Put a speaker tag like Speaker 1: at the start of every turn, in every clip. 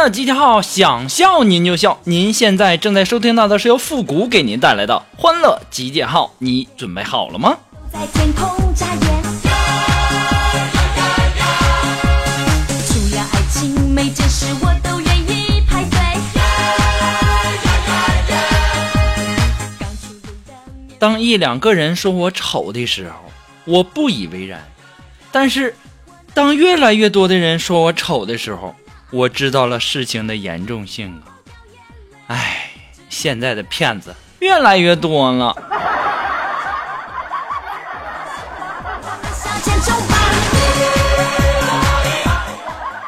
Speaker 1: 欢乐集结号，想笑您就笑。您现在正在收听到的是由复古给您带来的欢乐集结号，你准备好了吗？
Speaker 2: 在天空眨眼。除了爱情，每件事我都愿意排队。
Speaker 1: 当一两个人说我丑的时候，我不以为然；但是，当越来越多的人说我丑的时候，我知道了事情的严重性啊！唉，现在的骗子越来越多了。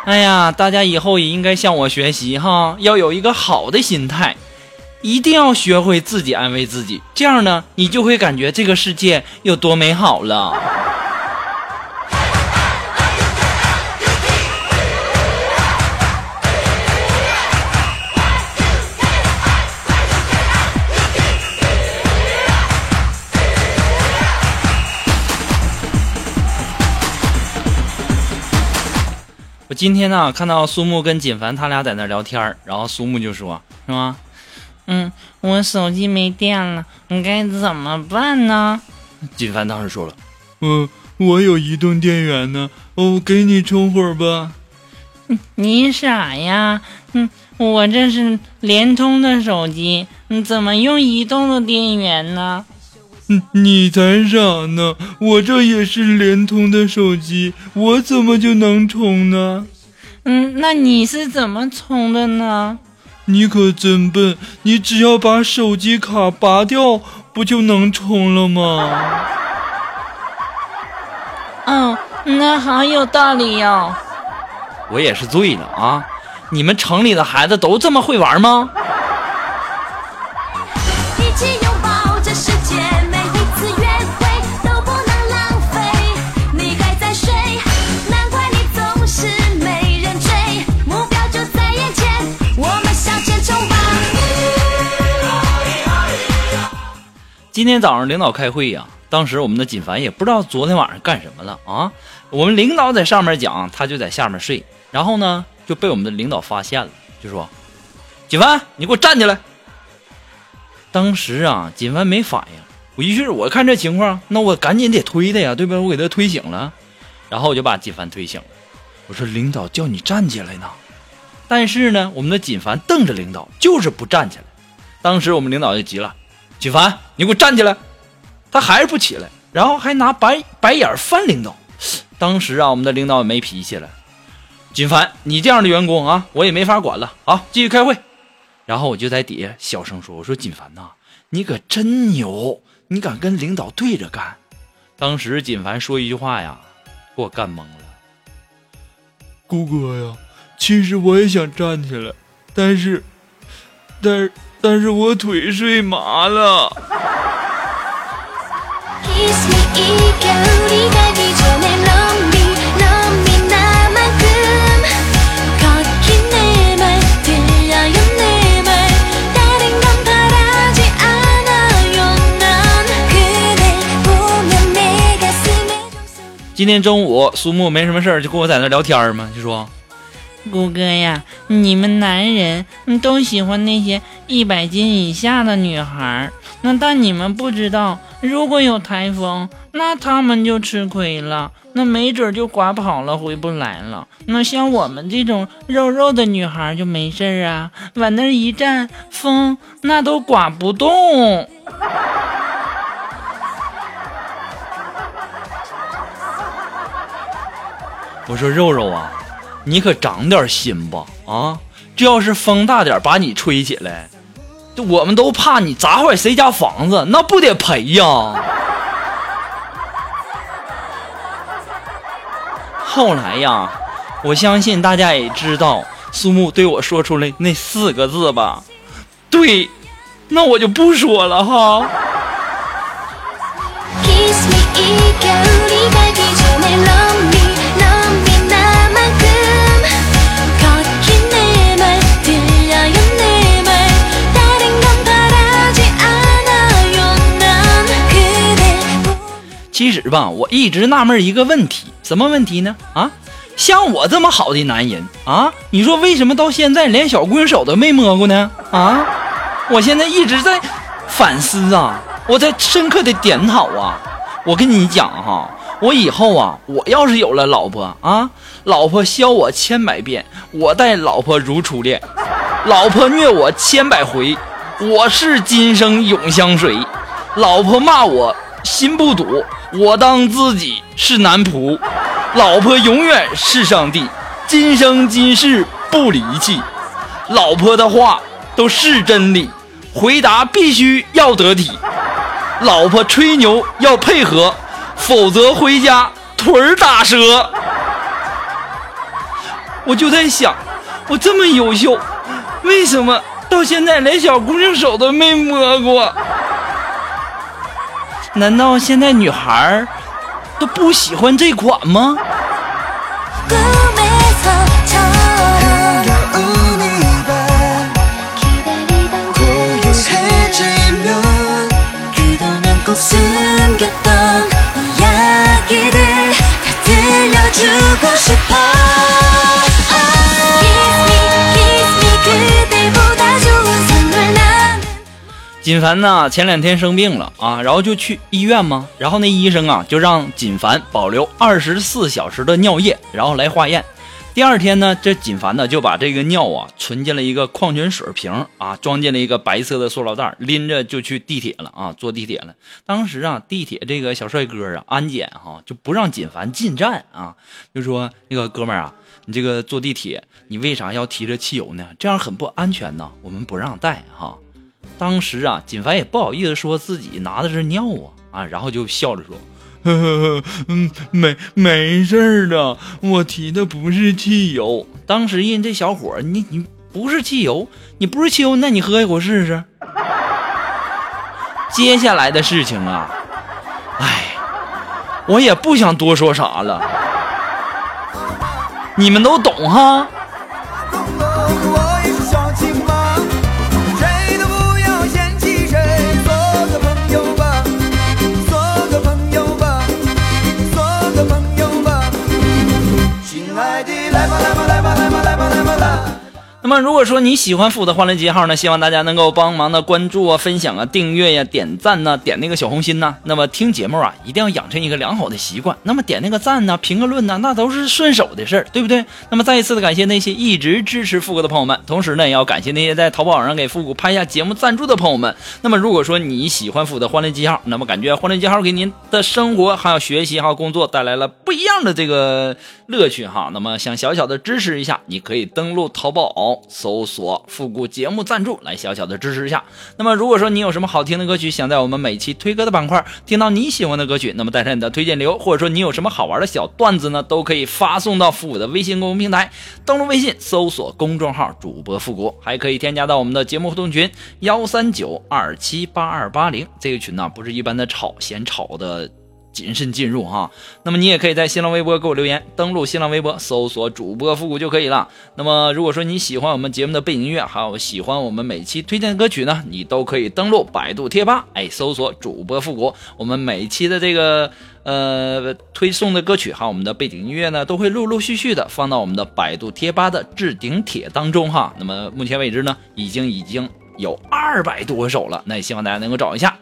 Speaker 1: 哎呀，大家以后也应该向我学习哈，要有一个好的心态，一定要学会自己安慰自己，这样呢，你就会感觉这个世界有多美好了。我今天呢看到苏木跟锦凡他俩在那聊天儿然后苏木就说：“是吗？嗯，我手机没电了，你该怎么办呢？”锦凡当时说了：“
Speaker 3: 嗯，我有移动电源呢，哦，给你充会儿吧。
Speaker 1: 你傻呀？嗯，我这是联通的手机，你怎么用移动的电源呢？
Speaker 3: 嗯，你才傻呢，我这也是联通的手机，我怎么就能充呢？
Speaker 1: 嗯，那你是怎么充的呢？
Speaker 3: 你可真笨，你只要把手机卡拔掉，不就能充了吗？
Speaker 1: 嗯，那好有道理哟。我也是醉了啊！你们城里的孩子都这么会玩吗？今天早上领导开会呀、当时我们的锦凡也不知道昨天晚上干什么了啊。我们领导在上面讲，他就在下面睡，然后呢就被我们的领导发现了，就说：“锦凡，你给我站起来！”当时啊，锦凡没反应，我于是我看这情况，那我赶紧得推他呀，对吧？我给他推醒了，然后我就把锦凡推醒了。我说：“领导叫你站起来呢。”但是呢，我们的锦凡瞪着领导，就是不站起来。当时我们领导就急了：“锦凡，你给我站起来！”他还是不起来，然后还拿白白眼翻领导。当时啊，我们的领导也没脾气了。锦凡，你这样的员工啊，我也没法管了。好，继续开会。然后我就在底下小声说：“我说锦凡呐，你可真牛，你敢跟领导对着干。”当时锦凡说一句话呀，给我干懵了。
Speaker 3: 姑哥呀，其实我也想站起来，但是，但是，但是我腿睡麻了。
Speaker 2: kiss me
Speaker 1: 今天中午苏木没什么事儿就跟我在那聊天嘛就说姑哥呀你们男人都喜欢那些一百斤以下的女孩，那但你们不知道，如果有台风，那他们就吃亏了，那没准就刮跑了，回不来了。那像我们这种肉肉的女孩就没事啊，往那一站，风那都刮不动。”我说肉肉啊，你可长点心吧啊！这要是风大点把你吹起来，就我们都怕你砸坏谁家房子，那不得赔呀。后来呀，我相信大家也知道，苏木对我说出来那四个字吧？对，那我就不说了哈。
Speaker 2: Kiss me
Speaker 1: 其实吧，我一直纳闷一个问题，什么问题呢？啊，像我这么好的男人啊，你说为什么到现在连小姑娘手都没摸过呢？啊，我现在一直在反思啊，我在深刻的检讨啊。我跟你讲哈，我以后啊，我要是有了老婆啊，老婆削我千百遍，我待老婆如初恋；老婆虐我千百回，我是今生永相随；老婆骂我心不堵，我当自己是男仆；老婆永远是上帝，今生今世不离弃。老婆的话都是真理，回答必须要得体。老婆吹牛要配合，否则回家腿儿打折。我就在想，我这么优秀，为什么到现在连小姑娘手都没摸过？难道现在女孩儿都不喜欢这款吗？锦凡呢，前两天生病了啊，然后就去医院嘛，然后那医生啊就让锦凡保留二十四小时的尿液，然后来化验。第二天呢，这锦凡呢就把这个尿啊存进了一个矿泉水瓶啊，装进了一个白色的塑料袋，拎着就去地铁了啊，坐地铁了。当时啊，地铁这个小帅哥啊，安检哈、就不让锦凡进站啊，就说那个哥们儿啊，你这个坐地铁，你为啥要提着汽油呢？这样很不安全呐，我们不让带哈、当时啊，锦凡也不好意思说自己拿的是尿啊啊，然后就笑着说
Speaker 3: 呵呵呵，嗯，没没事儿的，我提的不是汽油。：“
Speaker 1: 当时人这小伙，你你不是汽油，你不是汽油，那你喝一口试试。”接下来的事情啊，哎，我也不想多说啥了，你们都懂哈。那么，如果说你喜欢复古的欢乐集号呢，希望大家能够帮忙的关注啊、分享啊、订阅呀、点赞呐、点那个小红心呐。那么听节目啊，一定要养成一个良好的习惯。那么点那个赞呐、评个论呐，那都是顺手的事儿，对不对？那么再一次的感谢那些一直支持复古的朋友们，同时呢，也要感谢那些在淘宝上给复古拍下节目赞助的朋友们。那么，如果说你喜欢复古的欢乐集号，那么感觉欢乐集号给您的生活还有学习还有工作带来了不一样的这个乐趣哈。那么想小小的支持一下，你可以登录淘宝搜索“复古节目赞助”来小小的支持一下。那么如果说你有什么好听的歌曲，想在我们每期推歌的板块听到你喜欢的歌曲，那么带上你的推荐流，或者说你有什么好玩的小段子呢，都可以发送到复古的微信公众平台，登录微信搜索公众号主播复古，还可以添加到我们的节目互动群幺三九二七八二八零这个群呢，不是一般的吵嫌吵的。谨慎进入哈，那么你也可以在新浪微博给我留言，登录新浪微博搜索主播复古就可以了。那么如果说你喜欢我们节目的背景音乐，还有喜欢我们每期推荐的歌曲呢，你都可以登录百度贴吧，哎，搜索主播复古，我们每期的这个呃推送的歌曲还有我们的背景音乐呢，都会陆陆续续的放到我们的百度贴吧的置顶帖当中哈。那么目前为止呢，已经已经有二百多首了，那也希望大家能够找一下。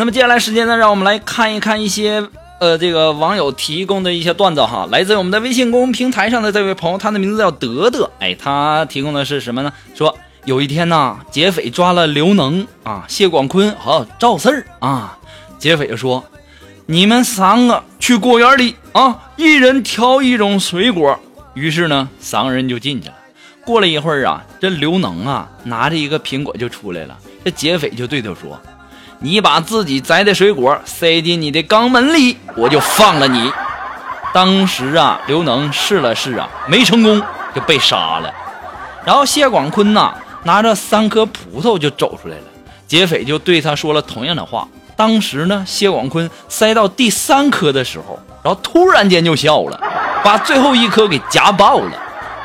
Speaker 1: 那么接下来时间呢，让我们来看一看一些呃这个网友提供的一些段子哈，来自我们的微信公众平台上的这位朋友，他的名字叫德德，哎，他提供的是什么呢？说有一天呐，劫匪抓了刘能啊、谢广坤和赵四儿啊。劫匪说：“你们三个去果园里啊，一人挑一种水果。”于是呢，三个人就进去了。过了一会儿啊，这刘能啊拿着一个苹果就出来了。这劫匪就对他说：“你把自己摘的水果塞进你的肛门里，我就放了你。”当时啊，刘能试了试啊，没成功就被杀了。然后谢广坤呐，拿着三颗葡萄就走出来了。劫匪就对他说了同样的话。当时呢，谢广坤塞到第三颗的时候，然后突然间就笑了，把最后一颗给夹爆了。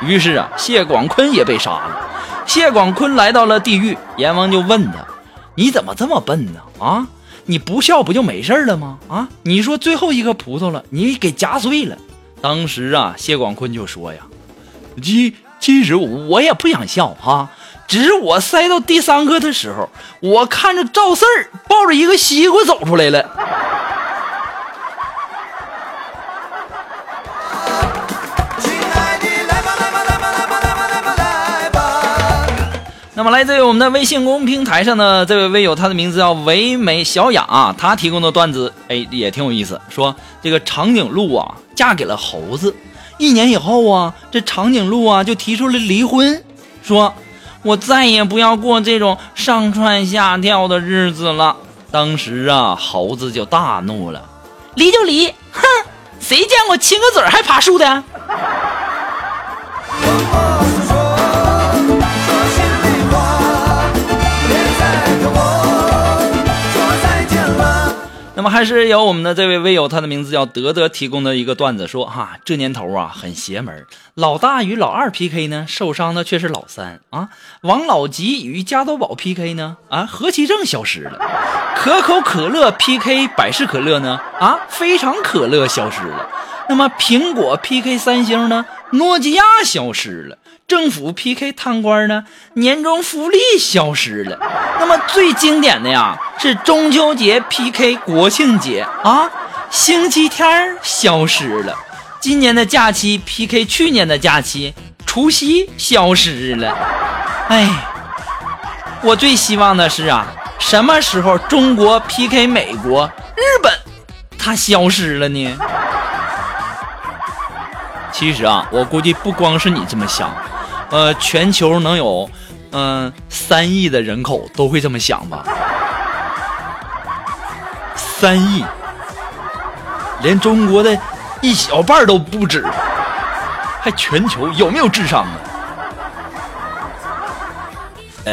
Speaker 1: 于是啊，谢广坤也被杀了。谢广坤来到了地狱，阎王就问他：“你怎么这么笨呢？啊，你不笑不就没事了吗？啊，你说最后一颗葡萄了，你给夹碎了。”当时啊，谢广坤就说呀：“其其实我也不想笑哈、只是我塞到第三颗的时候，我看着赵四儿抱着一个西瓜走出来了。那么来自于我们的微信公平台上的这位微友，他的名字叫唯美小雅、他提供的段子，哎，也挺有意思。说这个长颈鹿啊，嫁给了猴子，一年以后啊，这长颈鹿啊就提出了离婚，说我再也不要过这种上蹿下跳的日子了。当时啊，猴子就大怒了，离就离，哼，谁见过亲个嘴还爬树的？还是由我们的这位微友，他的名字叫德德提供的一个段子说哈，这年头啊很邪门，老大与老二 PK 呢，受伤的却是老三啊；王老吉与加多宝 PK 呢，啊何其正消失了；可口可乐 PK 百事可乐呢，啊非常可乐消失了。那么苹果 PK 三星呢，诺基亚消失了。政府 PK 贪官呢，年终福利消失了。那么最经典的呀是中秋节 PK 国庆节啊，星期天消失了。今年的假期 PK 去年的假期，除夕消失了。哎，我最希望的是啊，什么时候中国 PK 美国、日本，它消失了呢？其实啊，我估计不光是你这么想，呃，全球能有嗯三亿的人口都会这么想吧？三亿，连中国的一小半都不止，还全球有没有智商啊？呃，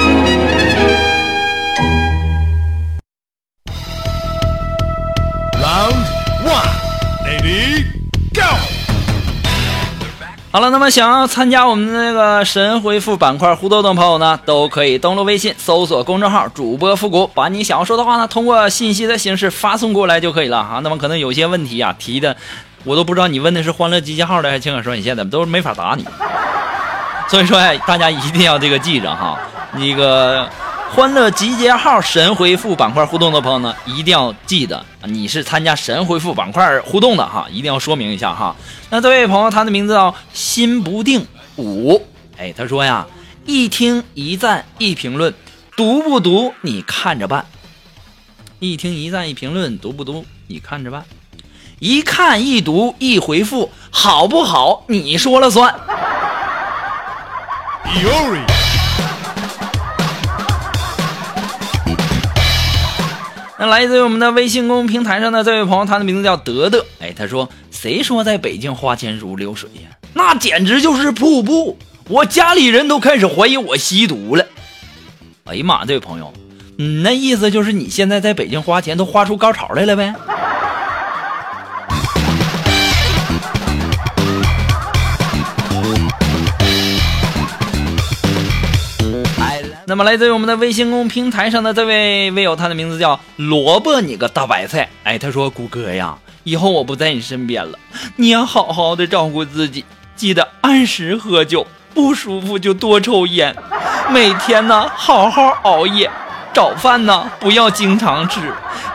Speaker 1: 好了，那么想要参加我们的那个神回复板块互动的朋友呢，都可以登录微信搜索公众号“主播复古”，把你想要说的话呢，通过信息的形式发送过来就可以了哈。那么可能有些问题啊提的，我都不知道你问的是欢乐集结号的还是情感双引线的，都没法答你。所以说呀，大家一定要这个记着哈，那个欢乐集结号神回复板块互动的朋友呢，一定要记得你是参加神回复板块互动的哈，一定要说明一下哈。那这位朋友，他的名字叫心不定五，哎，他说呀，一听一赞一评论，读不读你看着办。一听一赞一评论，读不读你看着办。一看一读一回复，好不好你说了算。那来自于我们的微信公众平台上的这位朋友，他的名字叫德德。哎，他说：“谁说在北京花钱如流水呀？那简直就是瀑布！我家里人都开始怀疑我吸毒了。”哎呀妈，这位朋友，你，那意思就是你现在在北京花钱都花出高潮来了呗？那么来自于我们的微信公平台上的这位微友，他的名字叫萝卜你个大白菜。哎，他说：“谷歌呀，以后我不在你身边了，你要好好的照顾自己，记得按时喝酒，不舒服就多抽烟，每天呢好好熬夜，早饭呢不要经常吃，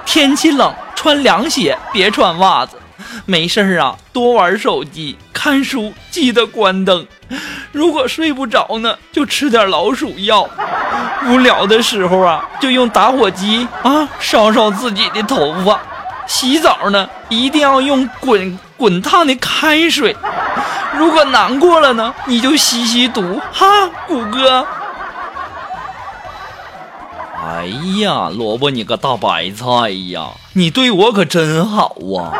Speaker 1: 天气冷穿凉鞋，别穿袜子。没事儿啊，多玩手机，看书记得关灯。如果睡不着呢，就吃点老鼠药。无聊的时候啊，就用打火机啊烧烧自己的头发。洗澡呢，一定要用滚滚烫的开水。如果难过了呢，你就吸吸毒哈，谷歌。哎呀，萝卜你个大白菜呀，你对我可真好啊！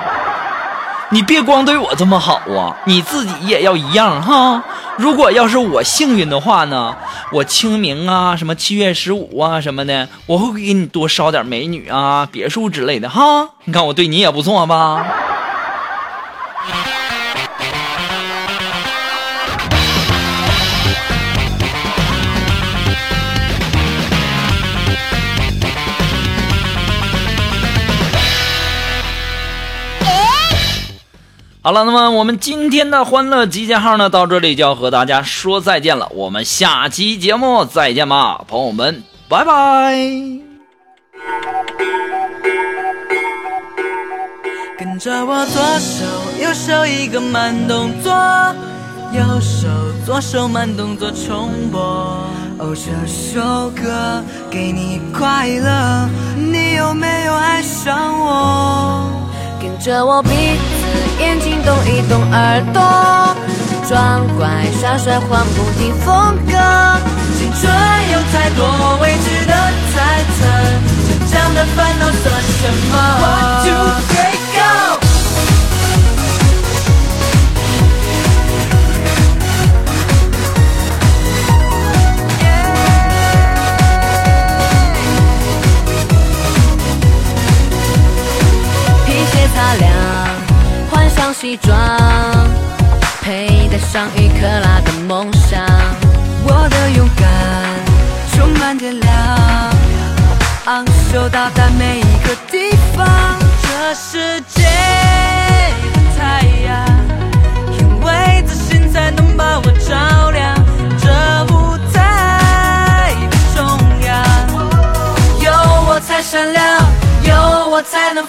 Speaker 1: 你别光对我这么好啊，你自己也要一样哈。如果要是我幸运的话呢，我清明啊，什么七月十五啊什么的，我会给你多烧点美女啊、别墅之类的哈。你看我对你也不错吧？好了，那么我们今天的欢乐集结号呢，到这里就要和大家说再见了。我们下期节目再见吧，朋友们，拜拜。
Speaker 4: 跟着我左手右手一个慢动作，右手左手慢动作重播。哦，这首歌给你快乐，你有没有爱上我？
Speaker 2: 跟着我鼻子、眼睛动一动，耳朵装乖耍帅，换不停风格。
Speaker 4: 青春有太多未知的猜测，成长的烦恼算什么有我才能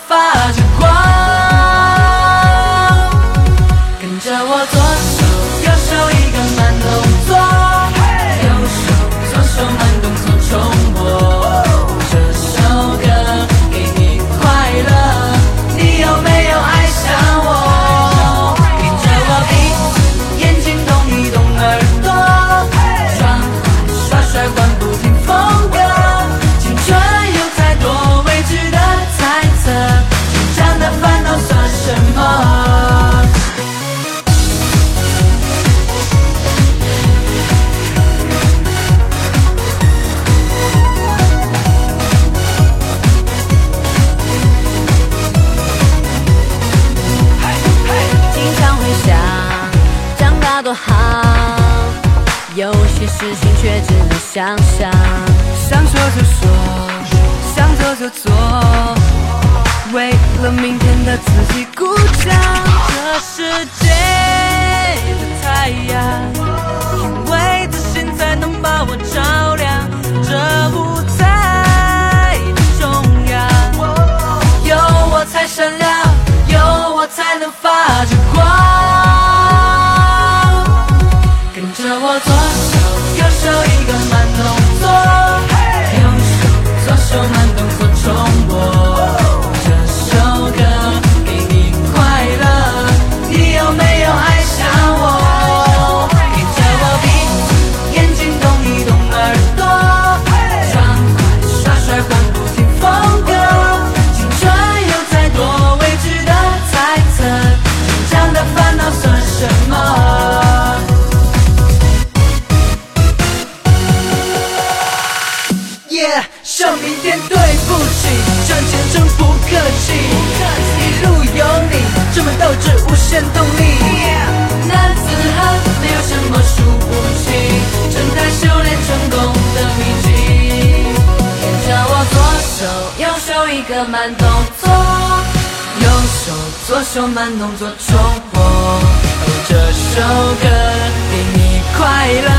Speaker 4: 慢动作右手左手慢动作重播。哦这首歌给你快乐。